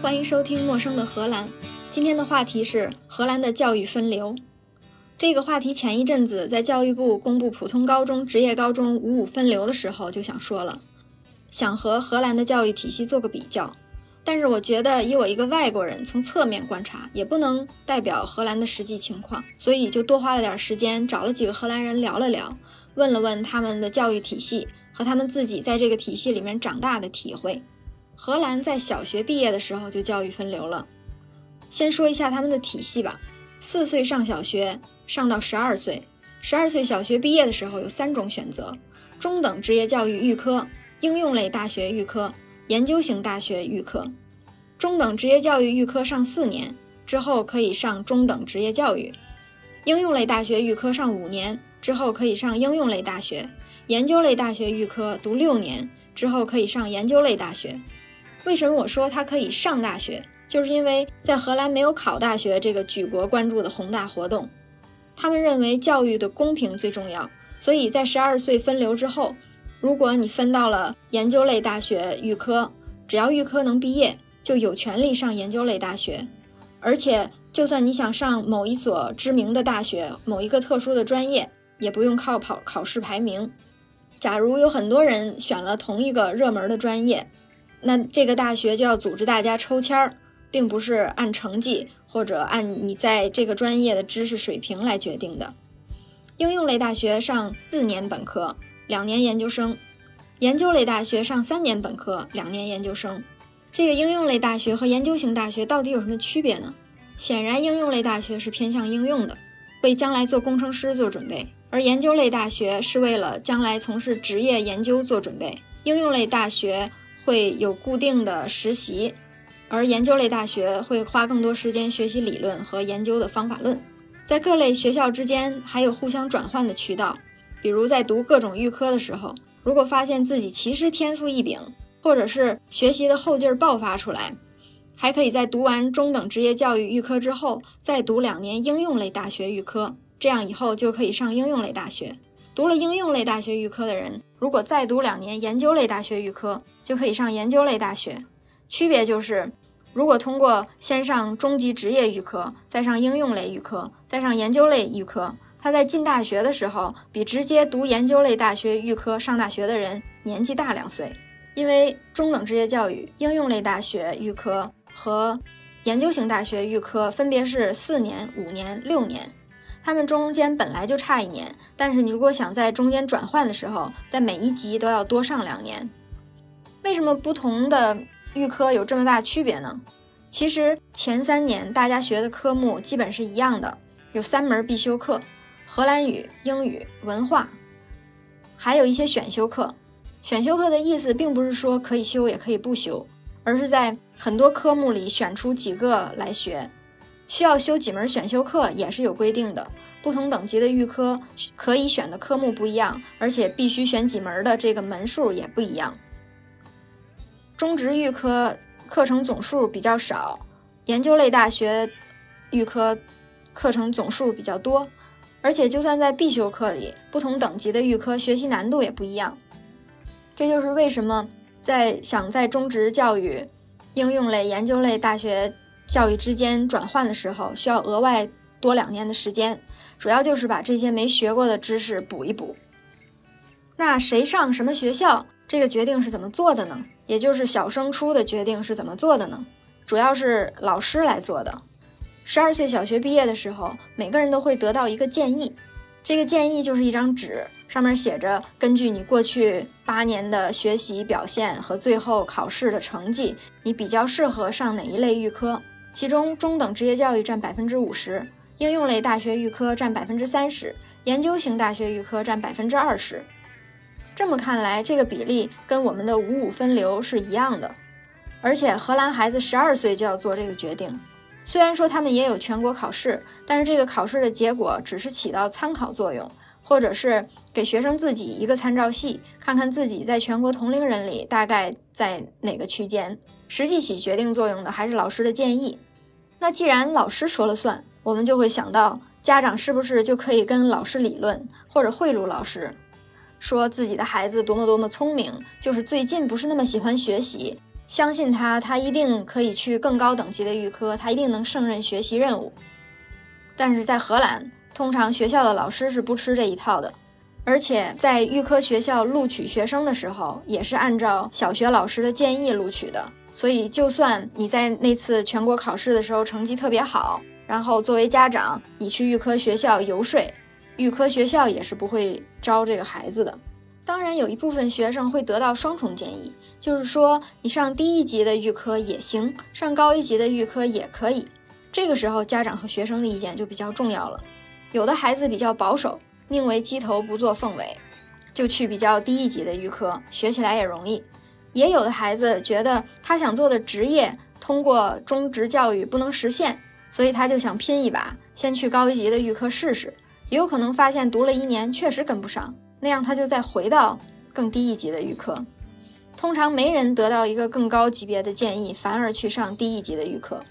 欢迎收听《陌生的荷兰》。今天的话题是荷兰的教育分流。这个话题前一阵子在教育部公布普通高中、职业高中五五分流的时候就想说了，想和荷兰的教育体系做个比较。但是我觉得以我一个外国人从侧面观察，也不能代表荷兰的实际情况，所以就多花了点时间找了几个荷兰人聊了聊，问了问他们的教育体系和他们自己在这个体系里面长大的体会。荷兰在小学毕业的时候就教育分流了。先说一下他们的体系吧，四岁上小学，上到十二岁，十二岁小学毕业的时候有三种选择：中等职业教育预科、应用类大学预科。研究型大学预科，中等职业教育预科上四年之后可以上中等职业教育；应用类大学预科上五年之后可以上应用类大学；研究类大学预科读六年之后可以上研究类大学。为什么我说他可以上大学？就是因为在荷兰没有考大学这个举国关注的宏大活动，他们认为教育的公平最重要，所以在十二岁分流之后。如果你分到了研究类大学预科，只要预科能毕业，就有权利上研究类大学。而且，就算你想上某一所知名的大学、某一个特殊的专业，也不用靠跑考试排名。假如有很多人选了同一个热门的专业，那这个大学就要组织大家抽签儿，并不是按成绩或者按你在这个专业的知识水平来决定的。应用类大学上四年本科。两年研究生，研究类大学上三年本科，两年研究生。这个应用类大学和研究型大学到底有什么区别呢？显然，应用类大学是偏向应用的，为将来做工程师做准备；而研究类大学是为了将来从事职业研究做准备。应用类大学会有固定的实习，而研究类大学会花更多时间学习理论和研究的方法论。在各类学校之间还有互相转换的渠道。比如在读各种预科的时候，如果发现自己其实天赋异禀，或者是学习的后劲儿爆发出来，还可以在读完中等职业教育预科之后，再读两年应用类大学预科，这样以后就可以上应用类大学。读了应用类大学预科的人，如果再读两年研究类大学预科，就可以上研究类大学。区别就是，如果通过先上中级职业预科，再上应用类预科，再上研究类预科。他在进大学的时候，比直接读研究类大学预科上大学的人年纪大两岁，因为中等职业教育应用类大学预科和研究型大学预科分别是四年、五年、六年，他们中间本来就差一年，但是你如果想在中间转换的时候，在每一级都要多上两年。为什么不同的预科有这么大区别呢？其实前三年大家学的科目基本是一样的，有三门必修课。荷兰语、英语、文化，还有一些选修课。选修课的意思并不是说可以修也可以不修，而是在很多科目里选出几个来学。需要修几门选修课也是有规定的。不同等级的预科可以选的科目不一样，而且必须选几门的这个门数也不一样。中职预科课程总数比较少，研究类大学预科课程总数比较多。而且，就算在必修课里，不同等级的预科学习难度也不一样。这就是为什么在想在中职教育、应用类、研究类大学教育之间转换的时候，需要额外多两年的时间，主要就是把这些没学过的知识补一补。那谁上什么学校，这个决定是怎么做的呢？也就是小升初的决定是怎么做的呢？主要是老师来做的。十二岁小学毕业的时候，每个人都会得到一个建议，这个建议就是一张纸，上面写着根据你过去八年的学习表现和最后考试的成绩，你比较适合上哪一类预科。其中，中等职业教育占百分之五十，应用类大学预科占百分之三十，研究型大学预科占百分之二十。这么看来，这个比例跟我们的五五分流是一样的。而且，荷兰孩子十二岁就要做这个决定。虽然说他们也有全国考试，但是这个考试的结果只是起到参考作用，或者是给学生自己一个参照系，看看自己在全国同龄人里大概在哪个区间。实际起决定作用的还是老师的建议。那既然老师说了算，我们就会想到家长是不是就可以跟老师理论，或者贿赂老师，说自己的孩子多么多么聪明，就是最近不是那么喜欢学习。相信他，他一定可以去更高等级的预科，他一定能胜任学习任务。但是在荷兰，通常学校的老师是不吃这一套的，而且在预科学校录取学生的时候，也是按照小学老师的建议录取的。所以，就算你在那次全国考试的时候成绩特别好，然后作为家长你去预科学校游说，预科学校也是不会招这个孩子的。当然，有一部分学生会得到双重建议，就是说你上低一级的预科也行，上高一级的预科也可以。这个时候，家长和学生的意见就比较重要了。有的孩子比较保守，宁为鸡头不做凤尾，就去比较低一级的预科，学起来也容易。也有的孩子觉得他想做的职业通过中职教育不能实现，所以他就想拼一把，先去高一级的预科试试。也有可能发现读了一年确实跟不上。那样他就再回到更低一级的预科，通常没人得到一个更高级别的建议，反而去上低一级的预科。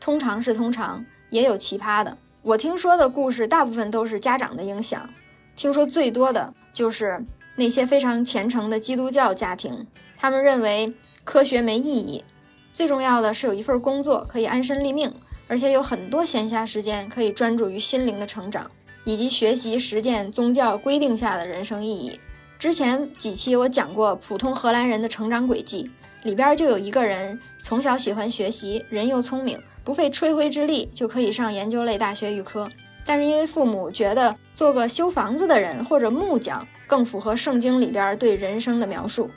通常是通常，也有奇葩的。我听说的故事大部分都是家长的影响，听说最多的就是那些非常虔诚的基督教家庭，他们认为科学没意义，最重要的是有一份工作可以安身立命，而且有很多闲暇时间可以专注于心灵的成长。以及学习实践宗教规定下的人生意义。之前几期我讲过普通荷兰人的成长轨迹，里边就有一个人从小喜欢学习，人又聪明，不费吹灰之力就可以上研究类大学预科。但是因为父母觉得做个修房子的人或者木匠更符合圣经里边对人生的描述，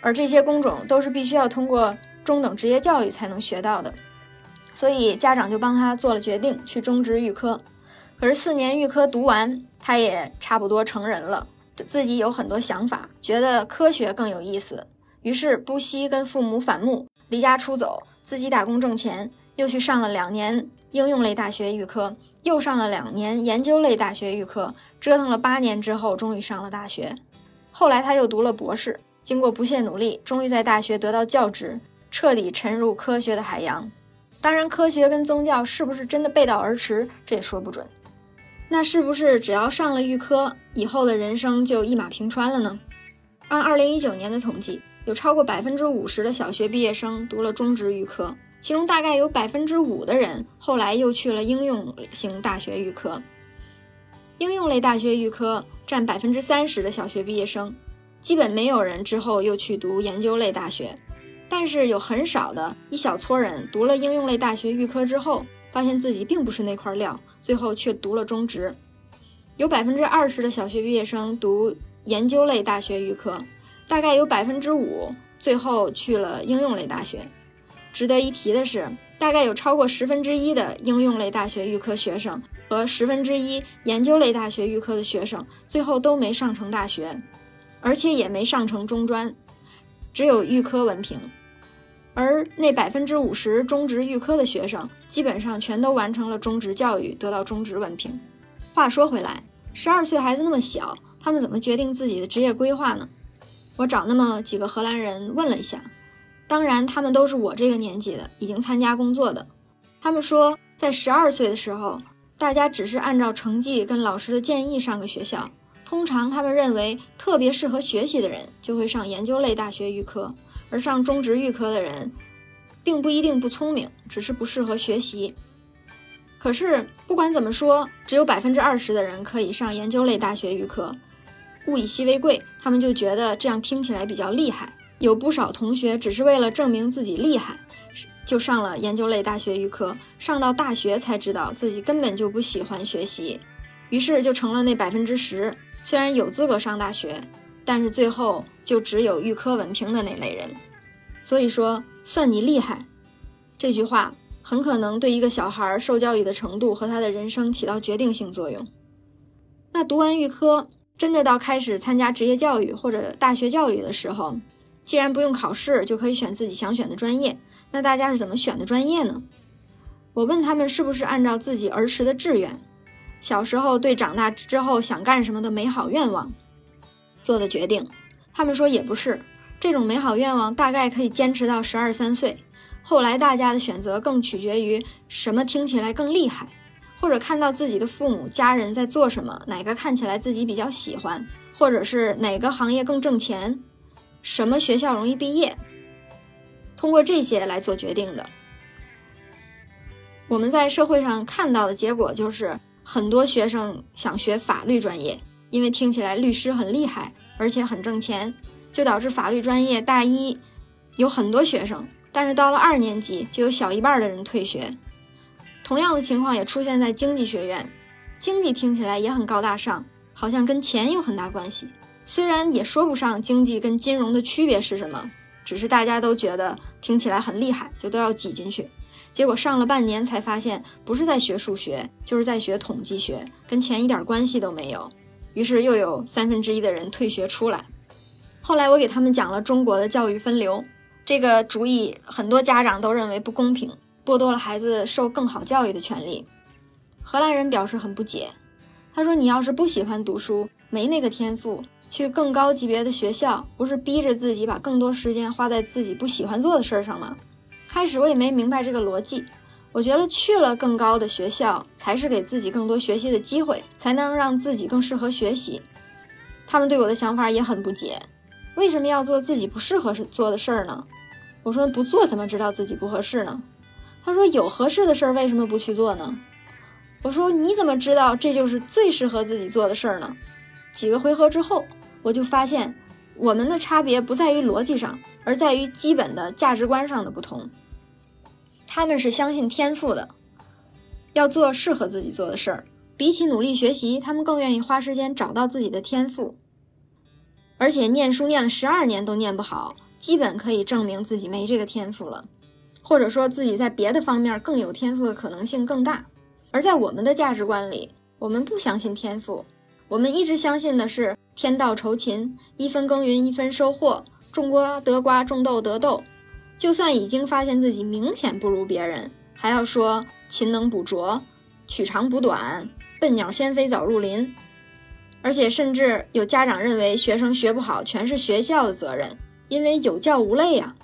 而这些工种都是必须要通过中等职业教育才能学到的，所以家长就帮他做了决定，去中职预科。可是四年预科读完，他也差不多成人了，自己有很多想法，觉得科学更有意思，于是不惜跟父母反目，离家出走，自己打工挣钱，又去上了两年应用类大学预科，又上了两年研究类大学预科，折腾了八年之后，终于上了大学。后来他又读了博士，经过不懈努力，终于在大学得到教职，彻底沉入科学的海洋。当然，科学跟宗教是不是真的背道而驰，这也说不准。那是不是只要上了预科，以后的人生就一马平川了呢？按二零一九年的统计，有超过百分之五十的小学毕业生读了中职预科，其中大概有百分之五的人后来又去了应用型大学预科。应用类大学预科占百分之三十的小学毕业生，基本没有人之后又去读研究类大学，但是有很少的一小撮人读了应用类大学预科之后。发现自己并不是那块料，最后却读了中职。有百分之二十的小学毕业生读研究类大学预科，大概有百分之五最后去了应用类大学。值得一提的是，大概有超过十分之一的应用类大学预科学生和十分之一研究类大学预科的学生，最后都没上成大学，而且也没上成中专，只有预科文凭。而那百分之五十中职预科的学生，基本上全都完成了中职教育，得到中职文凭。话说回来，十二岁孩子那么小，他们怎么决定自己的职业规划呢？我找那么几个荷兰人问了一下，当然他们都是我这个年纪的，已经参加工作的。他们说，在十二岁的时候，大家只是按照成绩跟老师的建议上个学校。通常他们认为特别适合学习的人，就会上研究类大学预科。而上中职预科的人，并不一定不聪明，只是不适合学习。可是不管怎么说，只有百分之二十的人可以上研究类大学预科，物以稀为贵，他们就觉得这样听起来比较厉害。有不少同学只是为了证明自己厉害，就上了研究类大学预科，上到大学才知道自己根本就不喜欢学习，于是就成了那百分之十，虽然有资格上大学。但是最后就只有预科文凭的那类人，所以说算你厉害，这句话很可能对一个小孩受教育的程度和他的人生起到决定性作用。那读完预科，真的到开始参加职业教育或者大学教育的时候，既然不用考试就可以选自己想选的专业，那大家是怎么选的专业呢？我问他们是不是按照自己儿时的志愿，小时候对长大之后想干什么的美好愿望。做的决定，他们说也不是，这种美好愿望大概可以坚持到十二三岁。后来大家的选择更取决于什么听起来更厉害，或者看到自己的父母家人在做什么，哪个看起来自己比较喜欢，或者是哪个行业更挣钱，什么学校容易毕业。通过这些来做决定的。我们在社会上看到的结果就是，很多学生想学法律专业，因为听起来律师很厉害，而且很挣钱，就导致法律专业大一有很多学生，但是到了二年级就有小一半的人退学。同样的情况也出现在经济学院，经济听起来也很高大上，好像跟钱有很大关系。虽然也说不上经济跟金融的区别是什么，只是大家都觉得听起来很厉害，就都要挤进去。结果上了半年才发现，不是在学数学，就是在学统计学，跟钱一点关系都没有。于是又有三分之一的人退学出来。后来我给他们讲了中国的教育分流这个主意，很多家长都认为不公平，剥夺了孩子受更好教育的权利。荷兰人表示很不解，他说：“你要是不喜欢读书，没那个天赋，去更高级别的学校，不是逼着自己把更多时间花在自己不喜欢做的事儿上吗？”开始我也没明白这个逻辑，我觉得去了更高的学校才是给自己更多学习的机会，才能让自己更适合学习。他们对我的想法也很不解，为什么要做自己不适合做的事儿呢？我说不做怎么知道自己不合适呢？他说有合适的事儿为什么不去做呢？我说你怎么知道这就是最适合自己做的事儿呢？几个回合之后，我就发现我们的差别不在于逻辑上，而在于基本的价值观上的不同。他们是相信天赋的，要做适合自己做的事儿。比起努力学习，他们更愿意花时间找到自己的天赋。而且念书念了十二年都念不好，基本可以证明自己没这个天赋了，或者说自己在别的方面更有天赋的可能性更大。而在我们的价值观里，我们不相信天赋，我们一直相信的是天道酬勤，一分耕耘一分收获，种瓜得瓜，种豆得豆。就算已经发现自己明显不如别人，还要说勤能补拙，取长补短，笨鸟先飞早入林。而且甚至有家长认为学生学不好全是学校的责任，因为有教无类呀。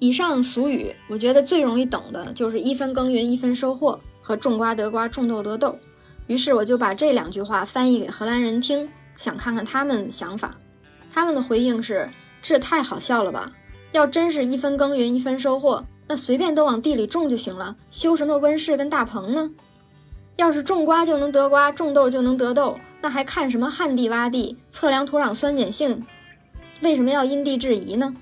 以上俗语，我觉得最容易懂的就是一分耕耘一分收获和种瓜得瓜种豆得豆。于是我就把这两句话翻译给荷兰人听，想看看他们想法。他们的回应是：这太好笑了吧！要真是一分耕耘一分收获，那随便都往地里种就行了，修什么温室跟大棚呢？要是种瓜就能得瓜，种豆就能得豆，那还看什么旱地洼地，测量土壤酸碱性？为什么要因地制宜呢？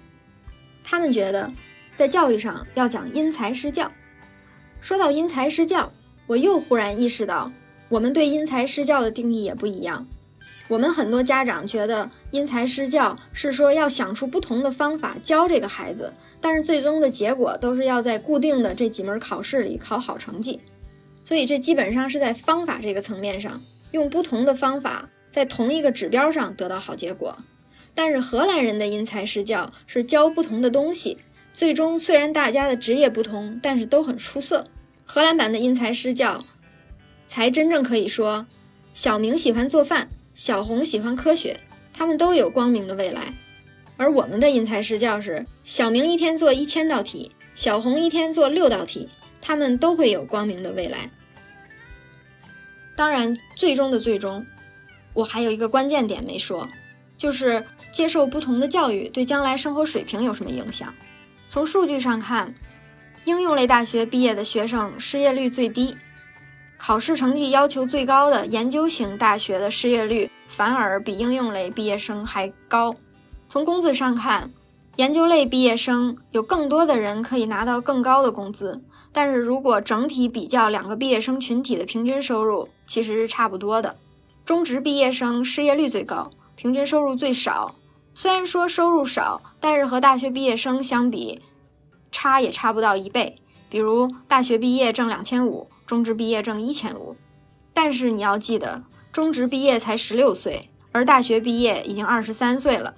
他们觉得，在教育上要讲因材施教。说到因材施教，我又忽然意识到，我们对因材施教的定义也不一样。我们很多家长觉得因材施教是说要想出不同的方法教这个孩子，但是最终的结果都是要在固定的这几门考试里考好成绩，所以这基本上是在方法这个层面上用不同的方法在同一个指标上得到好结果。但是荷兰人的因材施教是教不同的东西，最终虽然大家的职业不同，但是都很出色。荷兰版的因材施教才真正可以说，小明喜欢做饭。小红喜欢科学，他们都有光明的未来。而我们的因材施教是：小明一天做一千道题，小红一天做六道题，他们都会有光明的未来。当然，最终的最终，我还有一个关键点没说，就是接受不同的教育对将来生活水平有什么影响。从数据上看，应用类大学毕业的学生失业率最低。考试成绩要求最高的研究型大学的失业率反而比应用类毕业生还高。从工资上看，研究类毕业生有更多的人可以拿到更高的工资，但是如果整体比较两个毕业生群体的平均收入，其实是差不多的。中职毕业生失业率最高，平均收入最少。虽然说收入少，但是和大学毕业生相比，差也差不到一倍。比如大学毕业挣两千五。中职毕业挣一千五，但是你要记得，中职毕业才十六岁，而大学毕业已经二十三岁了。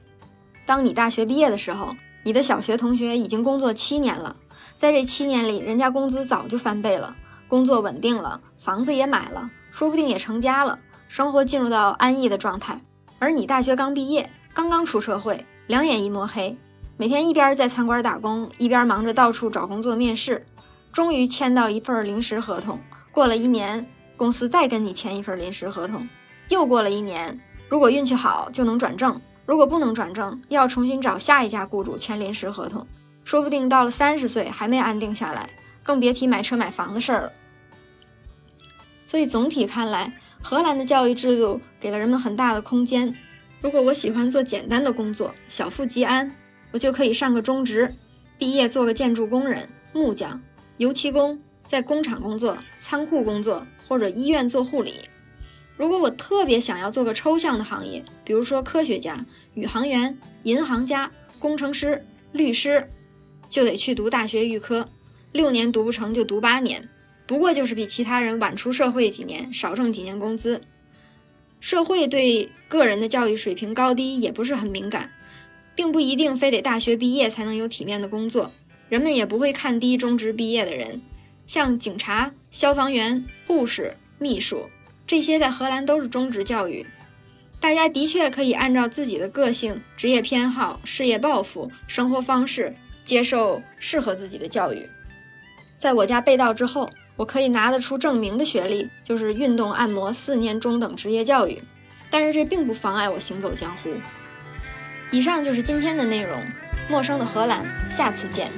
当你大学毕业的时候，你的小学同学已经工作七年了，在这七年里，人家工资早就翻倍了，工作稳定了，房子也买了，说不定也成家了，生活进入到安逸的状态。而你大学刚毕业，刚刚出社会，两眼一抹黑，每天一边在餐馆打工，一边忙着到处找工作面试。终于签到一份临时合同，过了一年，公司再跟你签一份临时合同，又过了一年，如果运气好就能转正，如果不能转正，要重新找下一家雇主签临时合同。说不定到了三十岁还没安定下来，更别提买车买房的事儿了。所以总体看来，荷兰的教育制度给了人们很大的空间。如果我喜欢做简单的工作，小富即安，我就可以上个中职，毕业做个建筑工人、木匠、油漆工，在工厂工作、仓库工作或者医院做护理。如果我特别想要做个抽象的行业，比如说科学家、宇航员、银行家、工程师、律师，就得去读大学预科，六年读不成就读八年。不过就是比其他人晚出社会几年，少挣几年工资。社会对个人的教育水平高低也不是很敏感，并不一定非得大学毕业才能有体面的工作。人们也不会看低中职毕业的人，像警察、消防员、护士、秘书这些，在荷兰都是中职教育。大家的确可以按照自己的个性、职业偏好、事业抱负、生活方式，接受适合自己的教育。在我家被盗之后。我可以拿得出证明的学历就是运动按摩四年中等职业教育，但是这并不妨碍我行走江湖。以上就是今天的内容，陌生的荷兰，下次见。